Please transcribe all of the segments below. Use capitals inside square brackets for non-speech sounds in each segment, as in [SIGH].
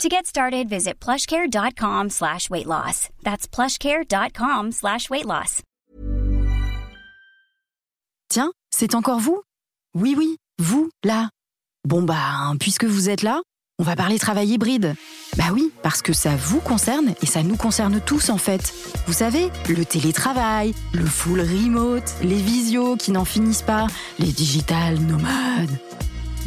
To get started, visit plushcare.com slash weight loss. That's plushcare.com slash weight loss. Tiens, c'est encore vous? Oui, oui, vous, là. Bon bah, puisque vous êtes là, on va parler travail hybride. Bah oui, parce que ça vous concerne et ça nous concerne tous en fait. Vous savez, le télétravail, le full remote, les visios qui n'en finissent pas, les digital nomades.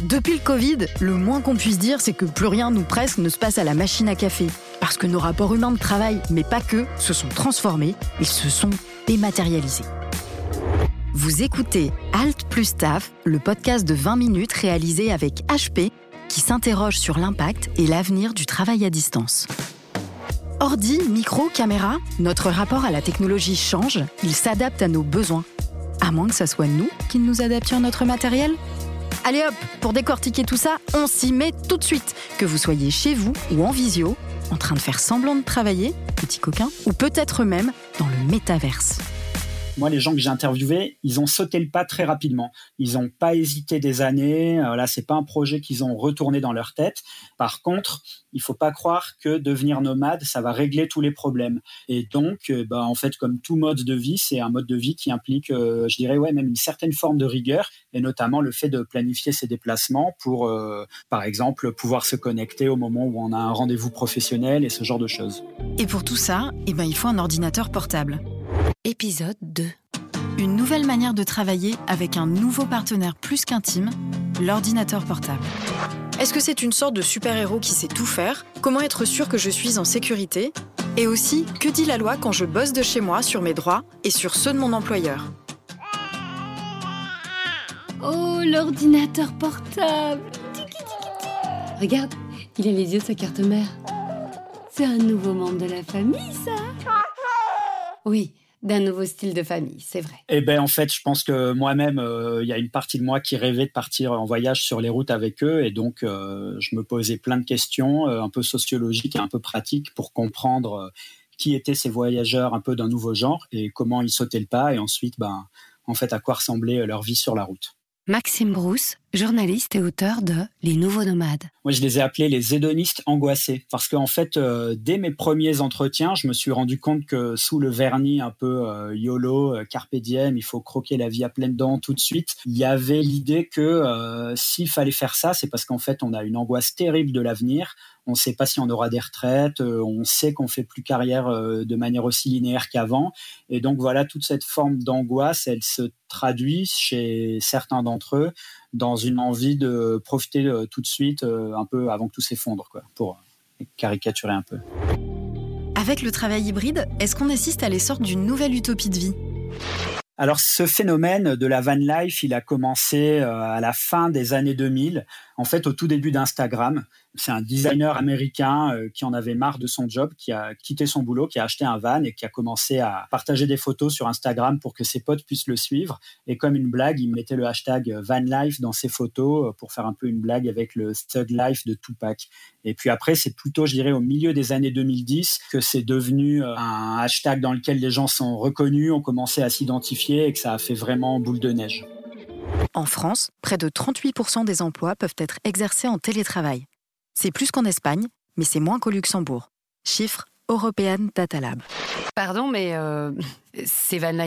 Depuis le Covid, le moins qu'on puisse dire, c'est que plus rien nous presque ne se passe à la machine à café. Parce que nos rapports humains de travail, mais pas que, se sont transformés, ils se sont dématérialisés. Vous écoutez Alt plus Staff, le podcast de 20 minutes réalisé avec HP qui s'interroge sur l'impact et l'avenir du travail à distance. Ordi, micro, caméra, notre rapport à la technologie change, il s'adapte à nos besoins. À moins que ce soit nous qui nous adaptions à notre matériel Allez hop, pour décortiquer tout ça, on s'y met tout de suite. Que vous soyez chez vous ou en visio, en train de faire semblant de travailler, petit coquin, ou peut-être même dans le métaverse. Moi, les gens que j'ai interviewés, ils ont sauté le pas très rapidement. Ils n'ont pas hésité des années. Euh, là, c'est pas un projet qu'ils ont retourné dans leur tête. Par contre, il faut pas croire que devenir nomade, ça va régler tous les problèmes. Et donc, euh, bah, en fait, comme tout mode de vie, c'est un mode de vie qui implique, euh, je dirais, ouais, même une certaine forme de rigueur, et notamment le fait de planifier ses déplacements pour, par exemple, pouvoir se connecter au moment où on a un rendez-vous professionnel et ce genre de choses. Et pour tout ça, eh ben, il faut un ordinateur portable. Épisode 2. Une nouvelle manière de travailler avec un nouveau partenaire plus qu'intime, l'ordinateur portable. Est-ce que c'est une sorte de super-héros qui sait tout faire? Comment être sûr que je suis en sécurité? Et aussi, que dit la loi quand je bosse de chez moi sur mes droits et sur ceux de mon employeur? Oh, l'ordinateur portable Regarde, il a les yeux de sa carte mère. C'est un nouveau membre de la famille, ça Oui, d'un nouveau style de famille, c'est vrai. Eh ben en fait, je pense que moi-même, euh, il y a une partie de moi qui rêvait de partir en voyage sur les routes avec eux, et donc euh, je me posais plein de questions, euh, un peu sociologiques et un peu pratiques, pour comprendre qui étaient ces voyageurs un peu d'un nouveau genre et comment ils sautaient le pas, et ensuite, ben en fait, à quoi ressemblait leur vie sur la route. Maxime Brousse, journaliste et auteur de Les Nouveaux Nomades. Moi, je les ai appelés les hédonistes angoissés parce qu'en fait, euh, dès mes premiers entretiens, je me suis rendu compte que sous le vernis un peu euh, YOLO, euh, il faut croquer la vie à pleines dents tout de suite, il y avait l'idée que s'il fallait faire ça, c'est parce qu'en fait, on a une angoisse terrible de l'avenir on ne sait pas si on aura des retraites, euh, on sait qu'on fait plus carrière euh, de manière aussi linéaire qu'avant. Et donc voilà, toute cette forme d'angoisse, elle se traduit chez certains d'entre eux dans une envie de profiter euh, tout de suite, un peu avant que tout s'effondre, pour caricaturer un peu. Avec le travail hybride, est-ce qu'on assiste à l'essor d'une nouvelle utopie de vie? Alors ce phénomène de la van life, il a commencé à la fin des années 2000, en fait au tout début d'Instagram c'est un designer américain euh, qui en avait marre de son job, qui a quitté son boulot, qui a acheté un van et qui a commencé à partager des photos sur Instagram pour que ses potes puissent le suivre. Et comme une blague, il mettait le hashtag van life dans ses photos euh, pour faire un peu une blague avec le thug life de Tupac. Et puis après, c'est plutôt, je dirais, au milieu des années 2010 que c'est devenu euh, un hashtag dans lequel les gens sont reconnus, ont commencé à s'identifier et que ça a fait vraiment boule de neige. En France, près de 38% des emplois peuvent être exercés en télétravail. C'est plus qu'en Espagne, mais c'est moins qu'au Luxembourg. Chiffre European Data Lab. Pardon, mais euh, ces Van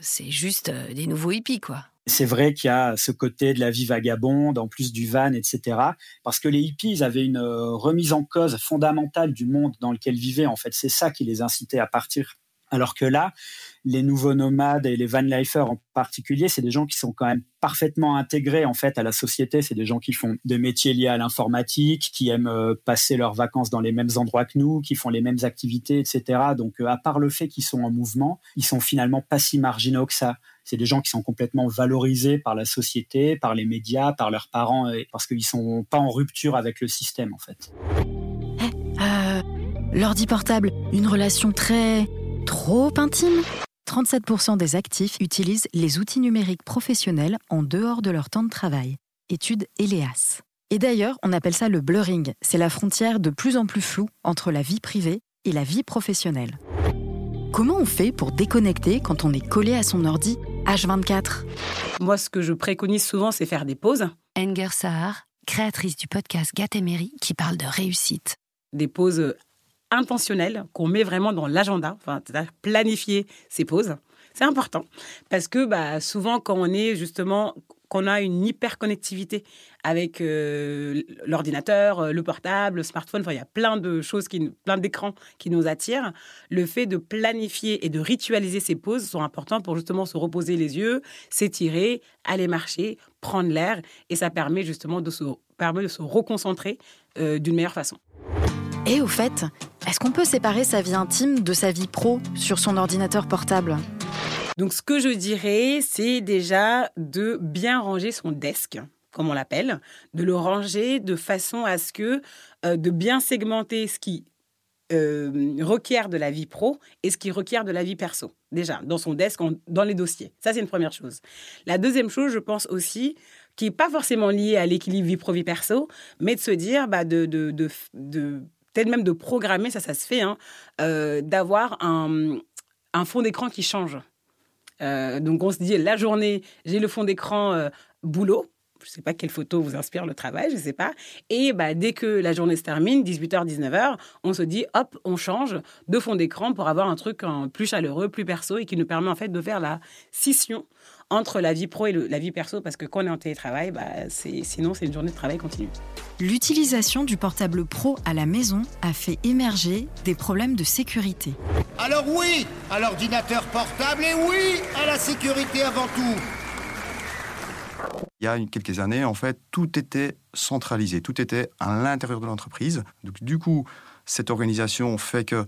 c'est juste euh, des nouveaux hippies, quoi. C'est vrai qu'il y a ce côté de la vie vagabonde, en plus du van, etc. Parce que les hippies avaient une euh, remise en cause fondamentale du monde dans lequel ils vivaient. En fait, c'est ça qui les incitait à partir. Alors que là, les nouveaux nomades et les van lifers en particulier, c'est des gens qui sont quand même parfaitement intégrés en fait à la société. C'est des gens qui font des métiers liés à l'informatique, qui aiment euh, passer leurs vacances dans les mêmes endroits que nous, qui font les mêmes activités, etc. Donc, euh, à part le fait qu'ils sont en mouvement, ils sont finalement pas si marginaux que ça. C'est des gens qui sont complètement valorisés par la société, par les médias, par leurs parents, parce qu'ils sont pas en rupture avec le système en fait. Eh, euh, L'ordi portable, une relation très trop intime 37% des actifs utilisent les outils numériques professionnels en dehors de leur temps de travail. Étude ELEAS. Et d'ailleurs, on appelle ça le blurring. C'est la frontière de plus en plus floue entre la vie privée et la vie professionnelle. Comment on fait pour déconnecter quand on est collé à son ordi H24 Moi, ce que je préconise souvent, c'est faire des pauses. Enger Sahar, créatrice du podcast Gatemery qui parle de réussite. Des pauses intentionnelles qu'on met vraiment dans l'agenda, enfin, planifier ces pauses. C'est important parce que bah, souvent, quand on est justement qu'on a une hyperconnectivité avec euh, l'ordinateur, euh, le portable, le smartphone. Enfin, il y a plein de choses, qui, plein d'écrans qui nous attirent. Le fait de planifier et de ritualiser ces pauses sont importants pour justement se reposer les yeux, s'étirer, aller marcher, prendre l'air. Et ça permet justement de se, permet de se reconcentrer euh, d'une meilleure façon. Et au fait, est-ce qu'on peut séparer sa vie intime de sa vie pro sur son ordinateur portable? Donc, ce que je dirais, c'est déjà de bien ranger son desk, comme on l'appelle, de le ranger de façon à ce que, euh, de bien segmenter ce qui euh, requiert de la vie pro et ce qui requiert de la vie perso. Déjà, dans son desk, dans les dossiers. Ça, c'est une première chose. La deuxième chose, je pense aussi, qui n'est pas forcément liée à l'équilibre vie pro-vie perso, mais de se dire, bah, de, peut-être même de programmer, ça, ça se fait, hein, euh, d'avoir un, un fond d'écran qui change. Euh, donc on se dit, la journée, j'ai le fond d'écran euh, boulot. Je ne sais pas quelle photo vous inspire le travail, je ne sais pas. Et bah, dès que la journée se termine, 18h, 19h, on se dit, hop, on change de fond d'écran pour avoir un truc plus chaleureux, plus perso et qui nous permet en fait de faire la scission entre la vie pro et la vie perso parce que quand on est en télétravail, bah, sinon c'est une journée de travail continue. L'utilisation du portable pro à la maison a fait émerger des problèmes de sécurité. Alors oui à l'ordinateur portable et oui à la sécurité avant tout. Il y a quelques années, en fait, tout était centralisé, tout était à l'intérieur de l'entreprise. Donc, du coup, cette organisation fait que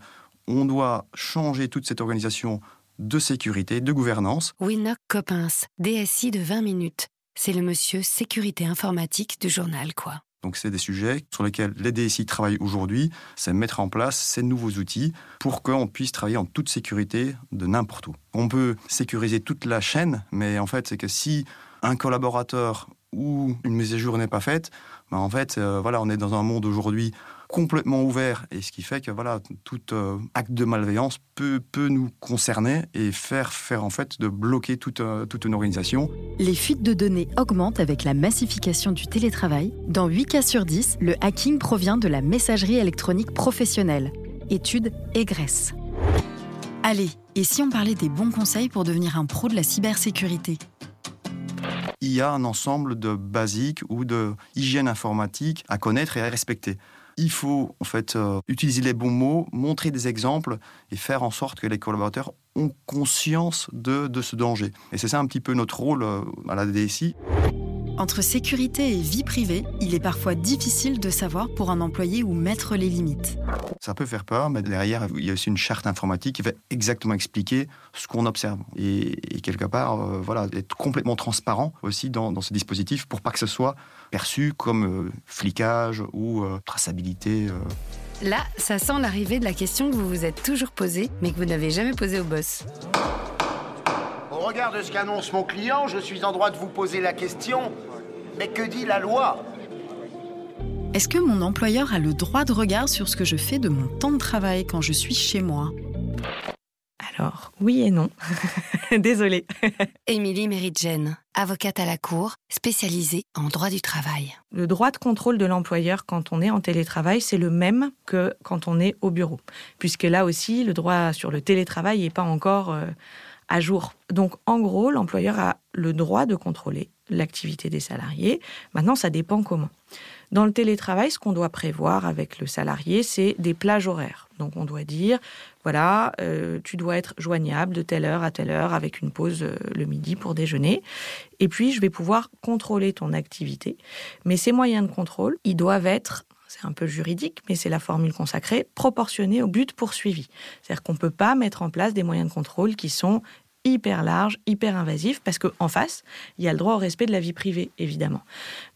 on doit changer toute cette organisation de sécurité, de gouvernance. Winnock Coppens, DSI de 20 minutes. C'est le monsieur sécurité informatique du journal, quoi. Donc c'est des sujets sur lesquels les DSI travaillent aujourd'hui, c'est mettre en place ces nouveaux outils pour qu'on puisse travailler en toute sécurité de n'importe où. On peut sécuriser toute la chaîne, mais en fait c'est que si un collaborateur ou une mise à jour n'est pas faite, ben en fait euh, voilà on est dans un monde aujourd'hui complètement ouvert et ce qui fait que voilà tout euh, acte de malveillance peut, peut nous concerner et faire faire en fait de bloquer toute, euh, toute une organisation. Les fuites de données augmentent avec la massification du télétravail. Dans 8 cas sur 10, le hacking provient de la messagerie électronique professionnelle. Étude Egress. Allez, et si on parlait des bons conseils pour devenir un pro de la cybersécurité? Il y a un ensemble de basiques ou de hygiène informatique à connaître et à respecter il faut en fait euh, utiliser les bons mots, montrer des exemples et faire en sorte que les collaborateurs ont conscience de, ce danger. Et c'est ça un petit peu notre rôle euh, à la DSI. Entre sécurité et vie privée, il est parfois difficile de savoir pour un employé où mettre les limites. Ça peut faire peur, mais derrière, il y a aussi une charte informatique qui va exactement expliquer ce qu'on observe. Et, quelque part, euh, voilà, être complètement transparent aussi dans, ce dispositif pour pas que ce soit perçu comme euh, flicage ou euh, traçabilité. Là, ça sent l'arrivée de la question que vous vous êtes toujours posée, mais que vous n'avez jamais posée au boss. Regard de ce qu'annonce mon client, je suis en droit de vous poser la question, mais que dit la loi? Est-ce que mon employeur a le droit de regard sur ce que je fais de mon temps de travail quand je suis chez moi? Alors, oui et non. [LAUGHS] Désolée. [LAUGHS] Émilie Méridjen, avocate à la Cour, spécialisée en droit du travail. Le droit de contrôle de l'employeur quand on est en télétravail, c'est le même que quand on est au bureau. Puisque là aussi, le droit sur le télétravail n'est pas encore... Euh, à jour. Donc, en gros, l'employeur a le droit de contrôler l'activité des salariés. Maintenant, ça dépend comment. Dans le télétravail, ce qu'on doit prévoir avec le salarié, c'est des plages horaires. Donc, on doit dire, voilà, euh, tu dois être joignable de telle heure à telle heure avec une pause euh, le midi pour déjeuner. Et puis, je vais pouvoir contrôler ton activité. Mais ces moyens de contrôle, ils doivent être c'est un peu juridique, mais c'est la formule consacrée, proportionnée au but poursuivi. C'est-à-dire qu'on ne peut pas mettre en place des moyens de contrôle qui sont hyper large, hyper invasif, parce qu'en face, il y a le droit au respect de la vie privée, évidemment.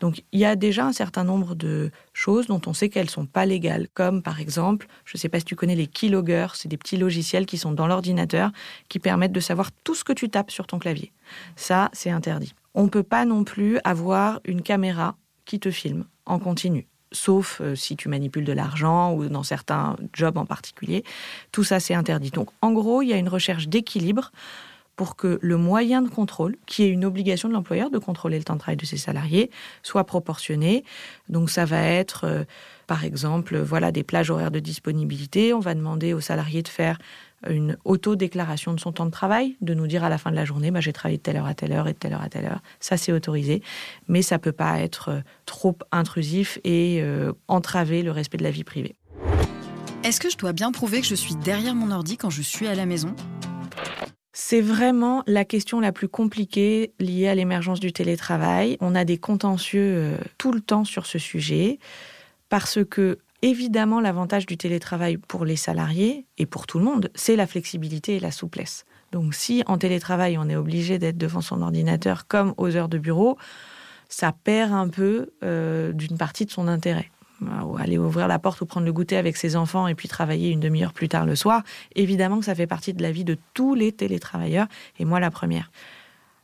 Donc il y a déjà un certain nombre de choses dont on sait qu'elles ne sont pas légales, comme par exemple, je ne sais pas si tu connais les keyloggers, c'est des petits logiciels qui sont dans l'ordinateur, qui permettent de savoir tout ce que tu tapes sur ton clavier. Ça, c'est interdit. On ne peut pas non plus avoir une caméra qui te filme en continu sauf euh, si tu manipules de l'argent ou dans certains jobs en particulier. Tout ça, c'est interdit. Donc, en gros, il y a une recherche d'équilibre pour que le moyen de contrôle, qui est une obligation de l'employeur de contrôler le temps de travail de ses salariés, soit proportionné. Donc ça va être, euh, par exemple, voilà, des plages horaires de disponibilité. On va demander aux salariés de faire une auto-déclaration de son temps de travail, de nous dire à la fin de la journée, bah, j'ai travaillé de telle heure à telle heure et de telle heure à telle heure. Ça, c'est autorisé, mais ça peut pas être euh, trop intrusif et euh, entraver le respect de la vie privée. Est-ce que je dois bien prouver que je suis derrière mon ordi quand je suis à la maison? C'est vraiment la question la plus compliquée liée à l'émergence du télétravail. On a des contentieux euh, tout le temps sur ce sujet parce que évidemment l'avantage du télétravail pour les salariés et pour tout le monde, c'est la flexibilité et la souplesse. Donc si en télétravail on est obligé d'être devant son ordinateur comme aux heures de bureau, ça perd un peu euh, d'une partie de son intérêt aller ouvrir la porte ou prendre le goûter avec ses enfants et puis travailler une demi-heure plus tard le soir, évidemment que ça fait partie de la vie de tous les télétravailleurs, et moi la première.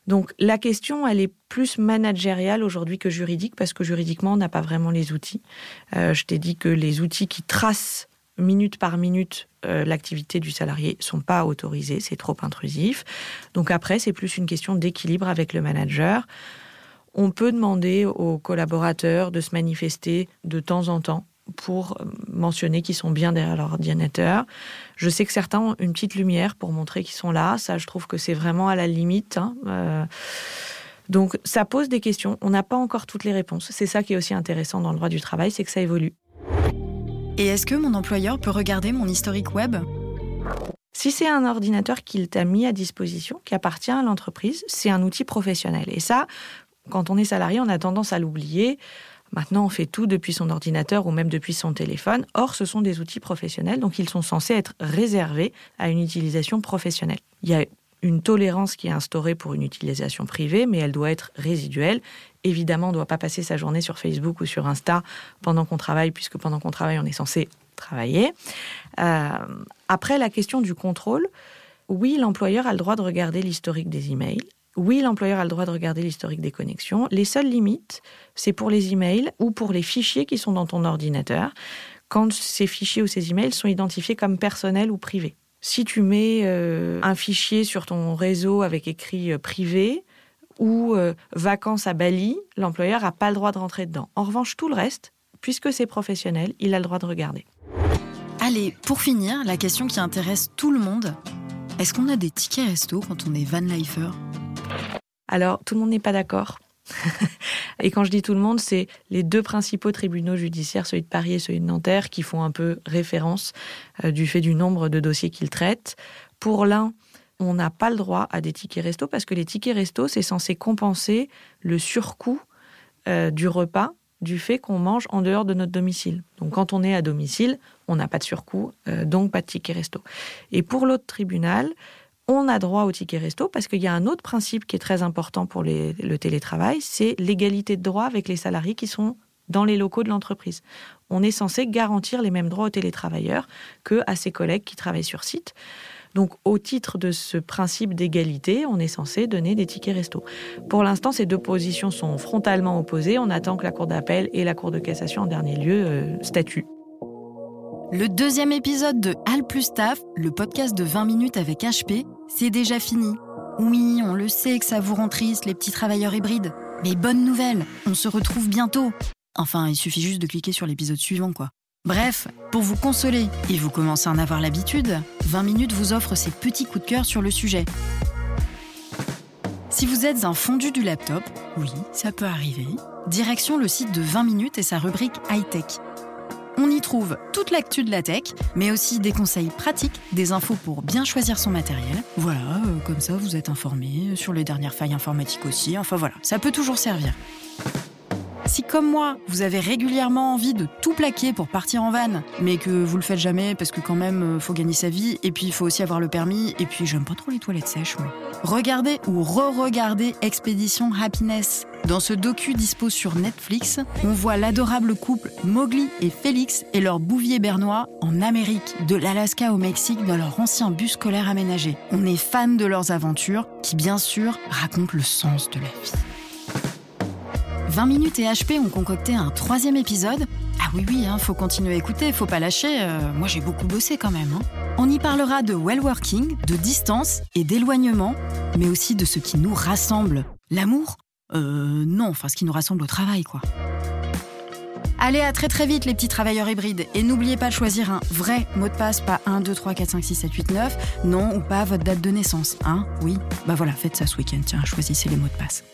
Donc la question, elle est plus managériale aujourd'hui que juridique, parce que juridiquement, on n'a pas vraiment les outils. Euh, je t'ai dit que les outils qui tracent minute par minute euh, l'activité du salarié sont pas autorisés, c'est trop intrusif. Donc après, c'est plus une question d'équilibre avec le manager on peut demander aux collaborateurs de se manifester de temps en temps pour mentionner qu'ils sont bien derrière leur ordinateur. Je sais que certains ont une petite lumière pour montrer qu'ils sont là. Ça, je trouve que c'est vraiment à la limite. Hein. Euh, donc, ça pose des questions. On n'a pas encore toutes les réponses. C'est ça qui est aussi intéressant dans le droit du travail, c'est que ça évolue. Et est-ce que mon employeur peut regarder mon historique web? Si c'est un ordinateur qu'il t'a mis à disposition, qui appartient à l'entreprise, c'est un outil professionnel. Et ça, quand on est salarié, on a tendance à l'oublier. Maintenant, on fait tout depuis son ordinateur ou même depuis son téléphone. Or, ce sont des outils professionnels, donc ils sont censés être réservés à une utilisation professionnelle. Il y a une tolérance qui est instaurée pour une utilisation privée, mais elle doit être résiduelle. Évidemment, on ne doit pas passer sa journée sur Facebook ou sur Insta pendant qu'on travaille, puisque pendant qu'on travaille, on est censé travailler. Euh, après, la question du contrôle, oui, l'employeur a le droit de regarder l'historique des emails. Oui, l'employeur a le droit de regarder l'historique des connexions. Les seules limites, c'est pour les emails ou pour les fichiers qui sont dans ton ordinateur, quand ces fichiers ou ces emails sont identifiés comme personnels ou privés. Si tu mets euh, un fichier sur ton réseau avec écrit euh, privé ou euh, vacances à Bali, l'employeur n'a pas le droit de rentrer dedans. En revanche, tout le reste, puisque c'est professionnel, il a le droit de regarder. Allez, pour finir, la question qui intéresse tout le monde. Est-ce qu'on a des tickets resto quand on est van lifer alors, tout le monde n'est pas d'accord. [LAUGHS] et quand je dis tout le monde, c'est les deux principaux tribunaux judiciaires, celui de Paris et celui de Nanterre, qui font un peu référence euh, du fait du nombre de dossiers qu'ils traitent. Pour l'un, on n'a pas le droit à des tickets resto parce que les tickets resto, c'est censé compenser le surcoût euh, du repas du fait qu'on mange en dehors de notre domicile. Donc quand on est à domicile, on n'a pas de surcoût, euh, donc pas de ticket resto. Et pour l'autre tribunal, on a droit au ticket resto parce qu'il y a un autre principe qui est très important pour le télétravail, c'est l'égalité de droit avec les salariés qui sont dans les locaux de l'entreprise. On est censé garantir les mêmes droits aux télétravailleurs que à ses collègues qui travaillent sur site. Donc, au titre de ce principe d'égalité, on est censé donner des tickets resto. Pour l'instant, ces deux positions sont frontalement opposées. On attend que la Cour d'appel et la Cour de cassation, en dernier lieu, euh, statuent. Le deuxième épisode de Al plus Staff, le podcast de 20 minutes avec HP, c'est déjà fini. Oui, on le sait que ça vous rend triste, les petits travailleurs hybrides. Mais bonne nouvelle, on se retrouve bientôt. Enfin, il suffit juste de cliquer sur l'épisode suivant, quoi. Bref, pour vous consoler et vous commencez à en avoir l'habitude, 20 minutes vous offre ses petits coups de cœur sur le sujet. Si vous êtes un fondu du laptop, oui, ça peut arriver, direction le site de 20 minutes et sa rubrique high-tech. On y trouve toute l'actu de la tech, mais aussi des conseils pratiques, des infos pour bien choisir son matériel. Voilà, euh, comme ça vous êtes informé sur les dernières failles informatiques aussi. Enfin voilà, ça peut toujours servir. Si comme moi, vous avez régulièrement envie de tout plaquer pour partir en van, mais que vous le faites jamais parce que quand même euh, faut gagner sa vie, et puis il faut aussi avoir le permis, et puis j'aime pas trop les toilettes sèches, moi. Regardez ou re-regardez Expédition Happiness. Dans ce docu dispo sur Netflix, on voit l'adorable couple Mowgli et Félix et leur bouvier bernois en Amérique, de l'Alaska au Mexique dans leur ancien bus scolaire aménagé. On est fan de leurs aventures qui bien sûr racontent le sens de la vie. 20 minutes et HP ont concocté un troisième épisode. Ah oui, oui, hein, faut continuer à écouter, faut pas lâcher. euh, moi, j'ai beaucoup bossé quand même. hein. On y parlera de well-working, de distance et d'éloignement, mais aussi de ce qui nous rassemble. L'amour Euh, non, enfin, ce qui nous rassemble au travail, quoi. Allez, à très très vite, les petits travailleurs hybrides. Et n'oubliez pas de choisir un vrai mot de passe, pas 1, 2, 3, 4, 5, 6, 7, 8, 9. Non, ou pas votre date de naissance, hein Oui Bah voilà, faites ça ce week-end, tiens, choisissez les mots de passe.